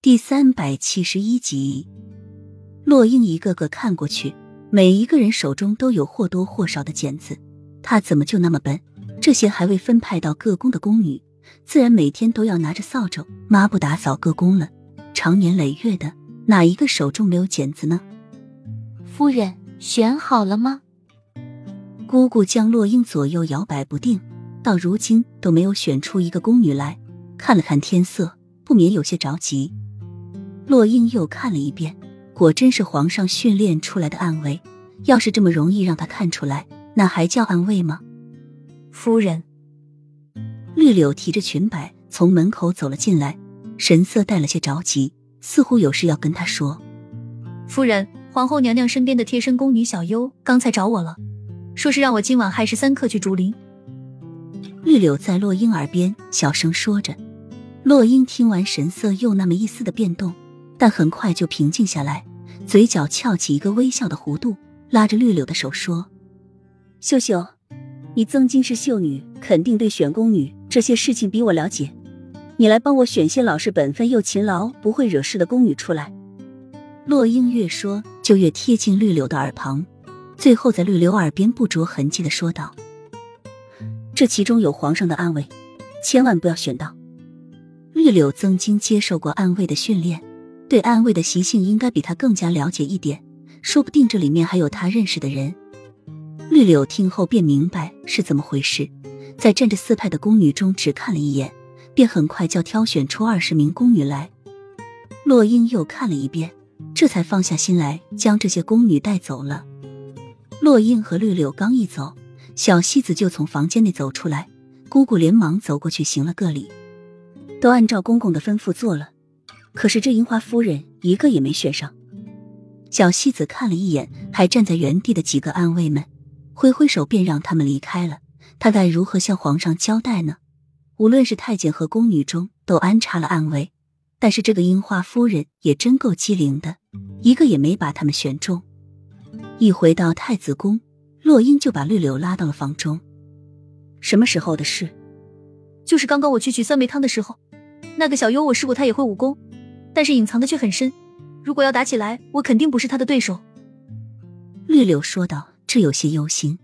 第三百七十一集，洛英一个个看过去，每一个人手中都有或多或少的剪子。他怎么就那么笨？这些还未分派到各宫的宫女，自然每天都要拿着扫帚抹布打扫各宫了。长年累月的，哪一个手中没有剪子呢？夫人选好了吗？姑姑将洛英左右摇摆不定，到如今都没有选出一个宫女来。看了看天色，不免有些着急。洛英又看了一遍，果真是皇上训练出来的暗卫。要是这么容易让他看出来，那还叫暗卫吗？夫人，绿柳提着裙摆从门口走了进来，神色带了些着急，似乎有事要跟他说。夫人，皇后娘娘身边的贴身宫女小优刚才找我了，说是让我今晚亥时三刻去竹林。绿柳在洛英耳边小声说着。洛英听完，神色又那么一丝的变动。但很快就平静下来，嘴角翘起一个微笑的弧度，拉着绿柳的手说：“秀秀，你曾经是秀女，肯定对选宫女这些事情比我了解。你来帮我选些老实本分又勤劳、不会惹事的宫女出来。”洛英越说就越贴近绿柳的耳旁，最后在绿柳耳边不着痕迹的说道：“这其中有皇上的安危，千万不要选到。”绿柳曾经接受过暗卫的训练。对暗卫的习性应该比他更加了解一点，说不定这里面还有他认识的人。绿柳听后便明白是怎么回事，在站着四派的宫女中只看了一眼，便很快叫挑选出二十名宫女来。洛英又看了一遍，这才放下心来，将这些宫女带走了。洛英和绿柳刚一走，小西子就从房间内走出来，姑姑连忙走过去行了个礼，都按照公公的吩咐做了。可是这樱花夫人一个也没选上。小西子看了一眼还站在原地的几个暗卫们，挥挥手便让他们离开了。他该如何向皇上交代呢？无论是太监和宫女中都安插了暗卫，但是这个樱花夫人也真够机灵的，一个也没把他们选中。一回到太子宫，洛英就把绿柳拉到了房中。什么时候的事？就是刚刚我去取酸梅汤的时候，那个小优我试过，他也会武功。但是隐藏的却很深，如果要打起来，我肯定不是他的对手。”绿柳说道，这有些忧心。